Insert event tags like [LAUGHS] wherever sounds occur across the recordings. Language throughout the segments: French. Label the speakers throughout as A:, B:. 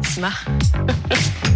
A: Smart. [LAUGHS]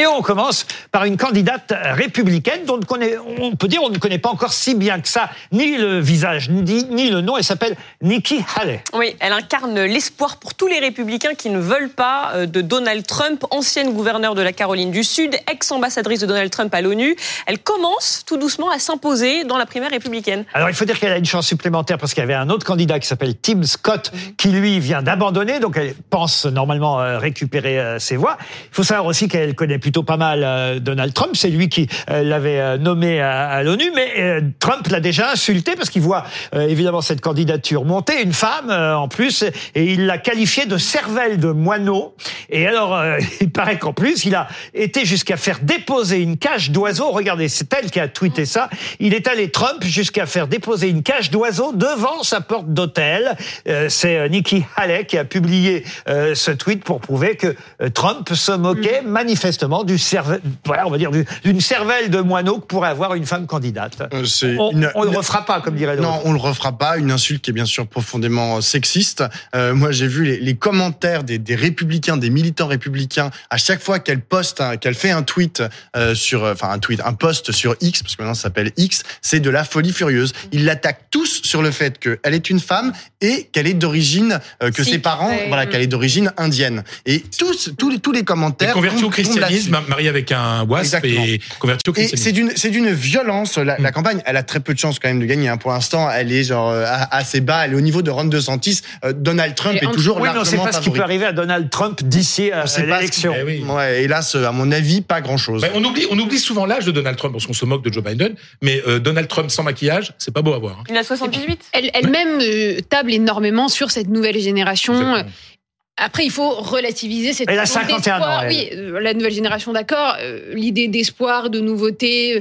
B: Et on commence par une candidate républicaine dont on, connaît, on peut dire on ne connaît pas encore si bien que ça ni le visage ni, ni le nom. Elle s'appelle Nikki Haley.
A: Oui, elle incarne l'espoir pour tous les républicains qui ne veulent pas euh, de Donald Trump, ancienne gouverneure de la Caroline du Sud, ex-ambassadrice de Donald Trump à l'ONU. Elle commence tout doucement à s'imposer dans la primaire républicaine.
B: Alors il faut dire qu'elle a une chance supplémentaire parce qu'il y avait un autre candidat qui s'appelle Tim Scott qui lui vient d'abandonner, donc elle pense normalement euh, récupérer euh, ses voix. Il faut savoir aussi qu'elle connaît plutôt pas mal euh, Donald Trump, c'est lui qui euh, l'avait euh, nommé à, à l'ONU, mais Trump l'a déjà insulté parce qu'il voit évidemment cette candidature monter, une femme en plus, et il l'a qualifiée de cervelle de moineau. Et alors euh, [LAUGHS] il paraît qu'en plus il a été jusqu'à faire déposer une cage d'oiseaux. Regardez, c'est elle qui a tweeté ça. Il est allé Trump jusqu'à faire déposer une cage d'oiseaux devant sa porte d'hôtel. Euh, c'est Nikki Haley qui a publié euh, ce tweet pour prouver que Trump se moquait manifestement du cerve- voilà, on va dire du- d'une cervelle de moineau que pourrait avoir une femme candidate.
C: Euh, c'est
B: On,
C: une-
B: on le refera pas, comme dirait l'autre.
C: Non, on le refera pas. Une insulte qui est bien sûr profondément sexiste. Euh, moi, j'ai vu les, les commentaires des, des républicains, des militants républicains, à chaque fois qu'elle poste, qu'elle fait un tweet euh, sur, euh, enfin un tweet, un post sur X, parce que maintenant ça s'appelle X, c'est de la folie furieuse. Ils l'attaquent tous sur le fait qu'elle est une femme et qu'elle est d'origine, euh, que ses parents, voilà, qu'elle est d'origine indienne. Et tous, tous les tous les commentaires.
D: est convertie au
C: tombent-
D: christianisme, mariée avec un wasp
C: Exactement.
D: et convertie au
C: Et c'est
D: christianisme.
C: d'une c'est d'une violence la, la campagne. Elle a très peu de chances quand même de gagner. hein. Pour l'instant, elle est genre euh, a- assez bas. Elle est au niveau de Ron DeSantis. Euh, Donald Trump
E: Et
C: est toujours
B: oui, mais on ne sait pas ce qui peut arriver à Donald Trump d'ici à l'élection.
D: Eh oui.
C: Ouais, hélas, à mon avis, pas grand chose.
D: Ben, on oublie, on oublie souvent l'âge de Donald Trump parce qu'on se moque de Joe Biden, mais euh, Donald Trump sans maquillage, c'est pas beau à voir. hein.
A: Il a 78
E: Elle- Elle-même euh, table énormément sur cette nouvelle génération.
D: Exactement.
E: Après, il faut relativiser cette
B: Elle a
E: notion
B: 51 ans, elle.
E: Oui, euh, la nouvelle génération, d'accord. Euh, L'idée d'espoir, de nouveauté. euh,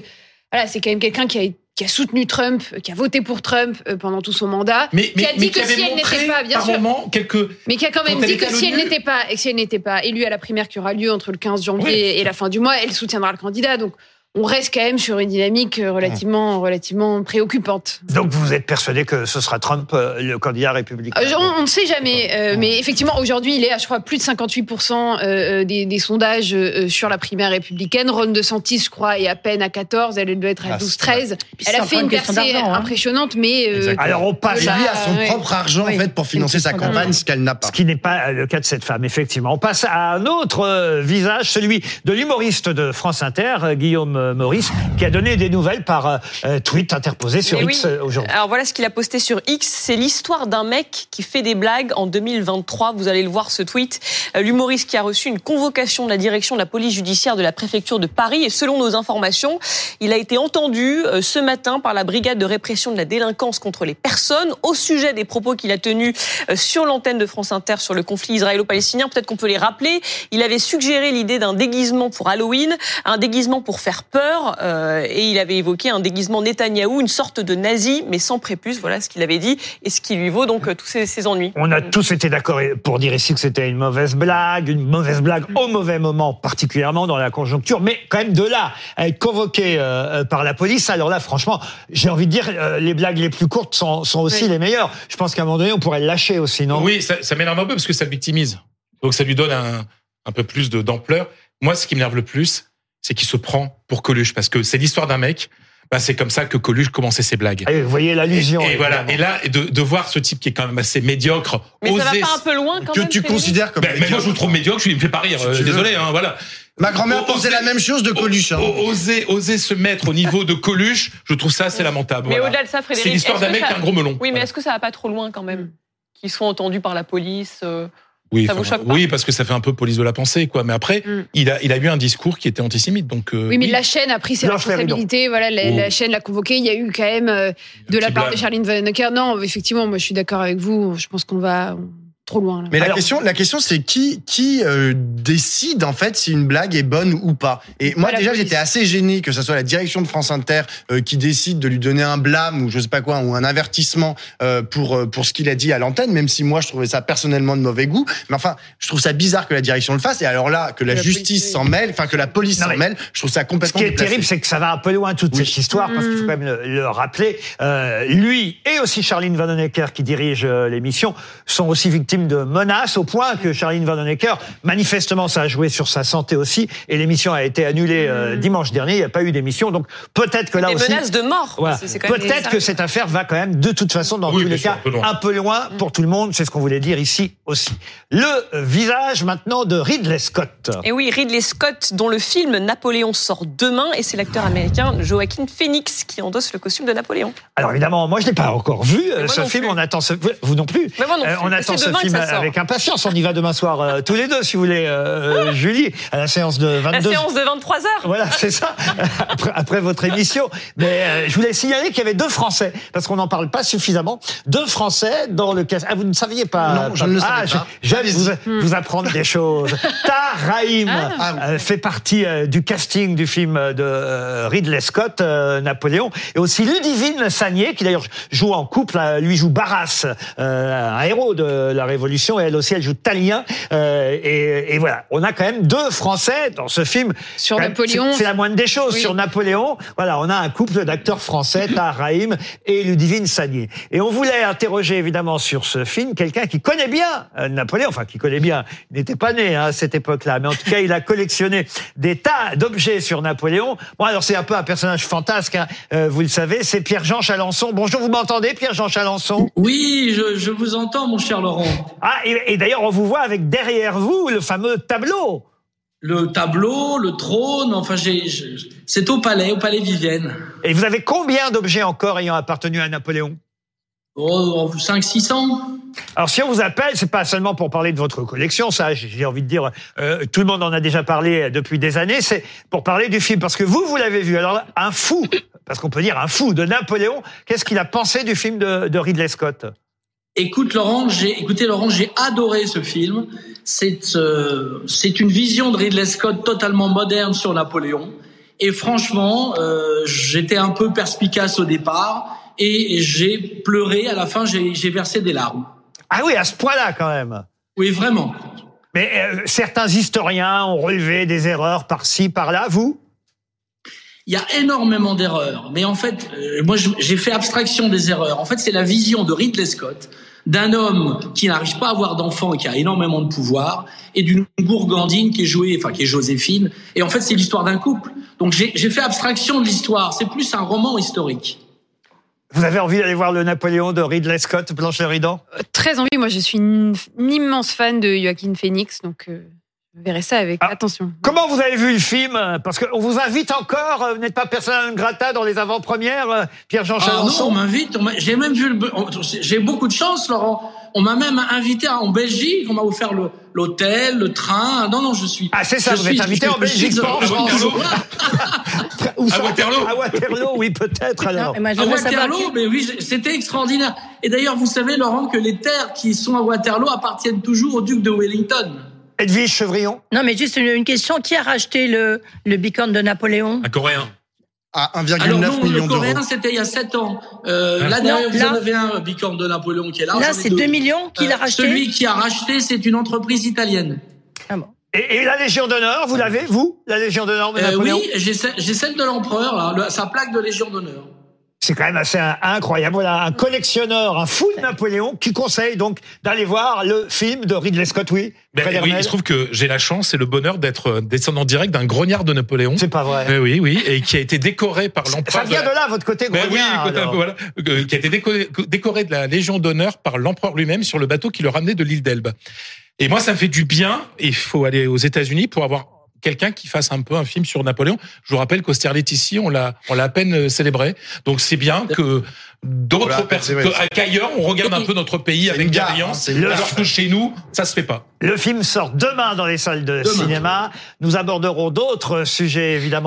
E: voilà, c'est quand même quelqu'un qui a, qui a soutenu Trump, qui a voté pour Trump pendant tout son mandat,
D: Mais,
E: qui
D: mais,
E: a dit
D: mais
E: que
D: qui avait
E: si elle n'était pas, bien sûr,
D: moment quelques.
E: mais qui a quand même
D: Quand
E: dit que si elle n'était pas, et si elle n'était pas élue à la primaire qui aura lieu entre le 15 janvier
D: Oui.
E: et la fin du mois, elle soutiendra le candidat. Donc, on reste quand même sur une dynamique euh, relativement, relativement préoccupante.
B: Donc vous êtes persuadé que ce sera Trump le candidat républicain?
E: Euh, on ne sait jamais, euh, mais effectivement, aujourd'hui, il est à, je crois, plus de 58% euh, des, des sondages euh, sur la primaire républicaine. Ron DeSantis, je crois, est à peine à 14, elle doit être à
C: Ah,
E: 12-13.
F: Puis
E: Elle a fait une percée
F: hein.
E: impressionnante, mais... euh.
B: Alors on passe
C: a son
E: ouais.
C: propre argent
F: Oui.
C: en fait pour financer sa
F: question
C: campagne, ce qu'elle n'a pas.
B: Ce qui n'est pas le cas de cette femme, effectivement. On passe à un autre euh, visage, celui de l'humoriste de France Inter, euh, Guillaume euh, Maurice, qui a donné des nouvelles par euh, euh, tweet interposé sur X euh, aujourd'hui.
A: Alors voilà ce qu'il a posté sur X. C'est l'histoire d'un mec qui fait des blagues en 2023. Vous allez le voir ce tweet. Euh, L'humoriste qui a reçu une convocation de la direction de la police judiciaire de la préfecture de Paris. Et selon nos informations, il a été entendu euh, ce matin par la brigade de répression de la délinquance contre les personnes au sujet des propos qu'il a tenus euh, sur l'antenne de France Inter sur le conflit israélo-palestinien. Peut-être qu'on peut les rappeler. Il avait suggéré l'idée d'un déguisement pour Halloween, un déguisement pour faire peur. euh, et il avait évoqué un déguisement Netanyahou, une sorte de nazi, mais sans prépuce. Voilà ce qu'il avait dit et ce qui lui vaut donc euh, tous ses, ses ennuis.
B: On a tous été d'accord pour dire ici que c'était une mauvaise blague, une mauvaise blague au mauvais moment, particulièrement dans la conjoncture, mais quand même de là à être convoqué euh, par la police, alors là, franchement, j'ai envie de dire, euh, les blagues les plus courtes sont, sont aussi
A: Oui.
B: les meilleures. Je pense qu'à un moment donné, on pourrait le lâcher aussi, non?
D: Oui, ça, ça m'énerve un peu parce que ça le victimise. Donc ça lui donne un, un peu plus d'ampleur. Moi, ce qui m'énerve le plus, c'est qu'il se prend pour Coluche parce que c'est l'histoire d'un mec. Bah, c'est comme ça que Coluche commençait ses blagues.
B: Allez, vous voyez l'allusion.
D: Et, et voilà. Et là, de, de voir ce type qui est quand même assez médiocre,
A: Mais ça va pas un peu loin quand
C: Que
A: même
C: tu considères comme.
D: Ben, mais moi, je vous trouve médiocre. Je lui me fais pas rire.
C: Si
D: euh, désolé, hein, voilà.
C: Ma grand-mère pensait la même chose de Coluche. hein.
D: Oser, oser se mettre au niveau de Coluche, je trouve ça assez lamentable.
A: Mais
D: voilà.
A: au-delà de ça, Frédéric,
D: C'est l'histoire d'un mec qui a un gros melon.
A: Oui, mais
D: Voilà.
A: est-ce que ça va pas trop loin quand même Qu'ils soient entendus par la police euh,
D: Oui,
A: Ça
D: enfin,
A: vous choque pas
D: oui, parce que ça fait un peu police de la pensée, quoi. Mais après,
E: Mm.
D: il a, il a eu un discours qui était antisémite, donc. euh,
E: Oui, mais la chaîne a pris ses responsabilités. Voilà, la,
D: Oh.
E: la chaîne l'a convoqué. Il y a eu quand même euh, de la part de. Charline Vanhoenacker. Non, effectivement, moi je suis d'accord avec vous. Je pense qu'on va trop loin. Là.
C: Mais la
B: Alors-
C: question, la question, c'est qui qui euh, décide en fait si une blague est bonne ou pas. Et moi déjà, j'étais assez gêné que ce soit la direction de France Inter euh, qui décide de lui donner un blâme ou je sais pas quoi ou un avertissement euh, pour pour ce qu'il a dit à l'antenne, même si moi je trouvais ça personnellement de mauvais goût. Mais enfin, je trouve ça bizarre que la direction le fasse. Et alors là, que la,
E: La
C: justice s'en mêle, enfin que la police s'en mêle, je trouve ça
B: Ce
C: complètement
B: qui est
C: déplacé.
B: terrible, c'est que ça va un peu loin toute
C: Oui.
B: cette histoire, parce qu'il faut
E: Mm.
B: quand même le, le rappeler. Euh, lui et aussi Charline Vanhoenacker, qui dirige euh, l'émission, sont aussi victimes victime de menaces au point que Charline Vanhoenacker, manifestement, ça a joué sur sa santé aussi et l'émission a été annulée euh, dimanche dernier. Il n'y a pas eu d'émission, donc peut-être que là
A: Des
B: aussi.
A: menaces de mort.
B: Voilà.
A: C'est- c'est quand même
B: Peut-être que cette affaire va quand même, de toute façon, dans
D: Oui,
B: tous les
D: sûr,
B: cas,
D: un peu loin.
B: un peu loin pour tout le monde. C'est ce qu'on voulait dire ici aussi. Le euh, visage maintenant de Ridley Scott.
A: Et oui, Ridley Scott, dont le film Napoléon sort demain, et c'est l'acteur américain Joaquin Phoenix qui endosse le costume de Napoléon.
B: Alors évidemment, moi je l'ai pas encore vu euh, ce film.
A: plus.
B: On attend ce vous- vous non plus.
A: Mais moi non plus.
B: on attend ce
A: demain
B: film
A: ça sort.
B: avec impatience. On y va demain soir euh, tous les deux si vous voulez, euh, Julie, à la séance de 22.
A: La séance de 23 heures.
B: Voilà, c'est ça. [LAUGHS] Après, après votre émission. Mais euh, je voulais signaler qu'il y avait deux Français, parce qu'on n'en parle pas suffisamment. Deux Français dans le cas. Ah, vous ne saviez pas
C: Non, je ne le
B: ah,
C: savais pas.
B: je- J'aime vous, vous apprendre des choses. [LAUGHS] Tahar Rahim
C: Ah.
B: euh, fait partie euh, du casting du film de euh, Ridley Scott, euh, Napoléon, et aussi Ludivine Sagné, qui d'ailleurs joue en couple. euh, lui joue Barras, euh, un héros de la Révolution, et elle aussi, elle joue Talien. Euh, et, et voilà, on a quand même deux Français dans ce film.
E: Sur
B: même,
E: Napoléon.
B: c'est- la moindre des choses.
E: Oui.
B: Sur Napoléon, voilà, on a un couple d'acteurs français, Tahar Rahim et Ludivine Sagné. Et on voulait interroger évidemment sur ce film quelqu'un qui connaît bien euh, Napoléon, enfin qui connaît bien. Il n'était pas né hein, à cette époque-là, mais en tout cas, il a collectionné des tas d'objets sur Napoléon. Bon, alors c'est un peu un personnage fantasque, hein, euh, vous le savez. C'est Pierre-Jean Chalençon. Bonjour, vous m'entendez, Pierre-Jean Chalençon?
F: Oui, je, je vous entends, mon cher Laurent.
B: Ah, et, et d'ailleurs, on vous voit avec derrière vous le fameux tableau.
F: Le tableau, le trône, enfin, c'est au palais, au palais Vivienne.
B: Et vous avez combien d'objets encore ayant appartenu à Napoléon?
F: Oh, 5 600
B: Alors si on vous appelle, c'est pas seulement pour parler de votre collection, ça, j'ai j'ai envie de dire, euh, tout le monde en a déjà parlé depuis des années, c'est pour parler du film, parce que vous, vous l'avez vu. Alors un fou, parce qu'on peut dire un fou de Napoléon, qu'est-ce qu'il a pensé du film de, de Ridley Scott?
F: Écoute Laurent, j'ai écoutez Laurent, j'ai adoré ce film. C'est euh, c'est une vision de Ridley Scott totalement moderne sur Napoléon. Et franchement, euh, j'étais un peu perspicace au départ et j'ai pleuré à la fin. J'ai versé des larmes.
B: Ah oui, à ce point-là quand même.
F: Oui, vraiment.
B: Mais euh, certains historiens ont relevé des erreurs par-ci, par-là. Vous?
F: Il y a énormément d'erreurs, mais en fait, euh, moi j'ai fait abstraction des erreurs. En fait, c'est la vision de Ridley Scott d'un homme qui n'arrive pas à avoir d'enfant et qui a énormément de pouvoir, et d'une gourgandine qui est jouée, enfin qui est Joséphine. Et en fait, c'est l'histoire d'un couple. Donc j'ai fait abstraction de l'histoire. C'est plus un roman historique.
B: Vous avez envie d'aller voir le Napoléon de Ridley Scott, Blanche Leridan
E: Euh, Très envie. Moi, je suis une, une immense fan de Joaquin Phoenix, donc euh, je verrai ça avec
B: Ah.
E: attention.
B: Comment vous avez vu le film Parce qu'on vous invite encore, euh, vous n'êtes pas persona non grata dans les avant-premières, euh, Pierre-Jean
F: Ah non, on
B: Chalençon
F: m'invite. on m'a- J'ai même vu le. J'ai beaucoup de chance, Laurent. On m'a même invité en Belgique. On m'a offert l'hôtel, le train. Non, non, je suis.
B: Ah, c'est ça,
F: je
B: vous êtes invité en [LAUGHS] Belgique,
F: suis-
B: pas en [LAUGHS]
D: À
B: France.
D: Waterloo À Waterloo
B: À Waterloo, oui, peut-être alors.
G: Non,
F: À Waterloo, mais oui, c'était extraordinaire. Et d'ailleurs, vous savez, Laurent, que les terres qui sont à Waterloo appartiennent toujours au duc de Wellington.
B: Edwige Chevrillon
G: Non, mais juste une, une question. Qui a racheté le, le bicorne de Napoléon?
D: Un Coréen.
C: À
F: Alors
C: 1,9
F: non, le
C: million d'euros.
F: coréen, c'était il y a 7 ans. Euh,
D: Ah.
F: là, derrière,
G: Non,
F: vous
G: là-
F: en avez un bicorne de Napoléon qui est là.
G: Là, c'est
F: deux.
G: 2 millions. Qui l'a
F: Euh,
G: racheté
F: Celui qui a racheté, c'est une entreprise italienne.
G: Ah bon.
B: et, et la Légion d'honneur, vous l'avez, vous? La Légion d'honneur de
F: Euh,
B: Napoléon?
F: oui, j'ai ce- j'ai celle de l'empereur, le- sa plaque de Légion d'honneur.
B: C'est quand même assez incroyable. Voilà, un collectionneur, un fou de Napoléon qui conseille donc d'aller voir le film de Ridley Scott, oui.
D: Ben, oui, il se trouve que j'ai la chance et le bonheur d'être euh, descendant direct d'un grognard de Napoléon.
B: C'est pas vrai.
D: Eh oui, oui, et qui a été décoré par
B: Ça
D: l'empereur.
B: vient
D: la-
B: de là, votre côté
D: Ben oui,
B: grognard. alors.
D: peu, voilà, Euh, qui a été décoré, décoré de la Légion d'honneur par l'empereur lui-même sur le bateau qui le ramenait de l'île d'Elbe. Et moi, ça me fait du bien. Il faut aller aux États-Unis pour avoir quelqu'un qui fasse un peu un film sur Napoléon. Je vous rappelle qu'Austerlitz ici, on l'a, on l'a à peine euh, célébré. Donc c'est bien que d'autres
C: Voilà,
D: personnes, qu'ailleurs, on regarde un peu notre pays avec bienveillance.
C: hein,
D: alors que chez nous, ça se fait pas.
B: Le film sort demain dans les salles de
F: Demain.
B: cinéma. Nous aborderons d'autres sujets, évidemment.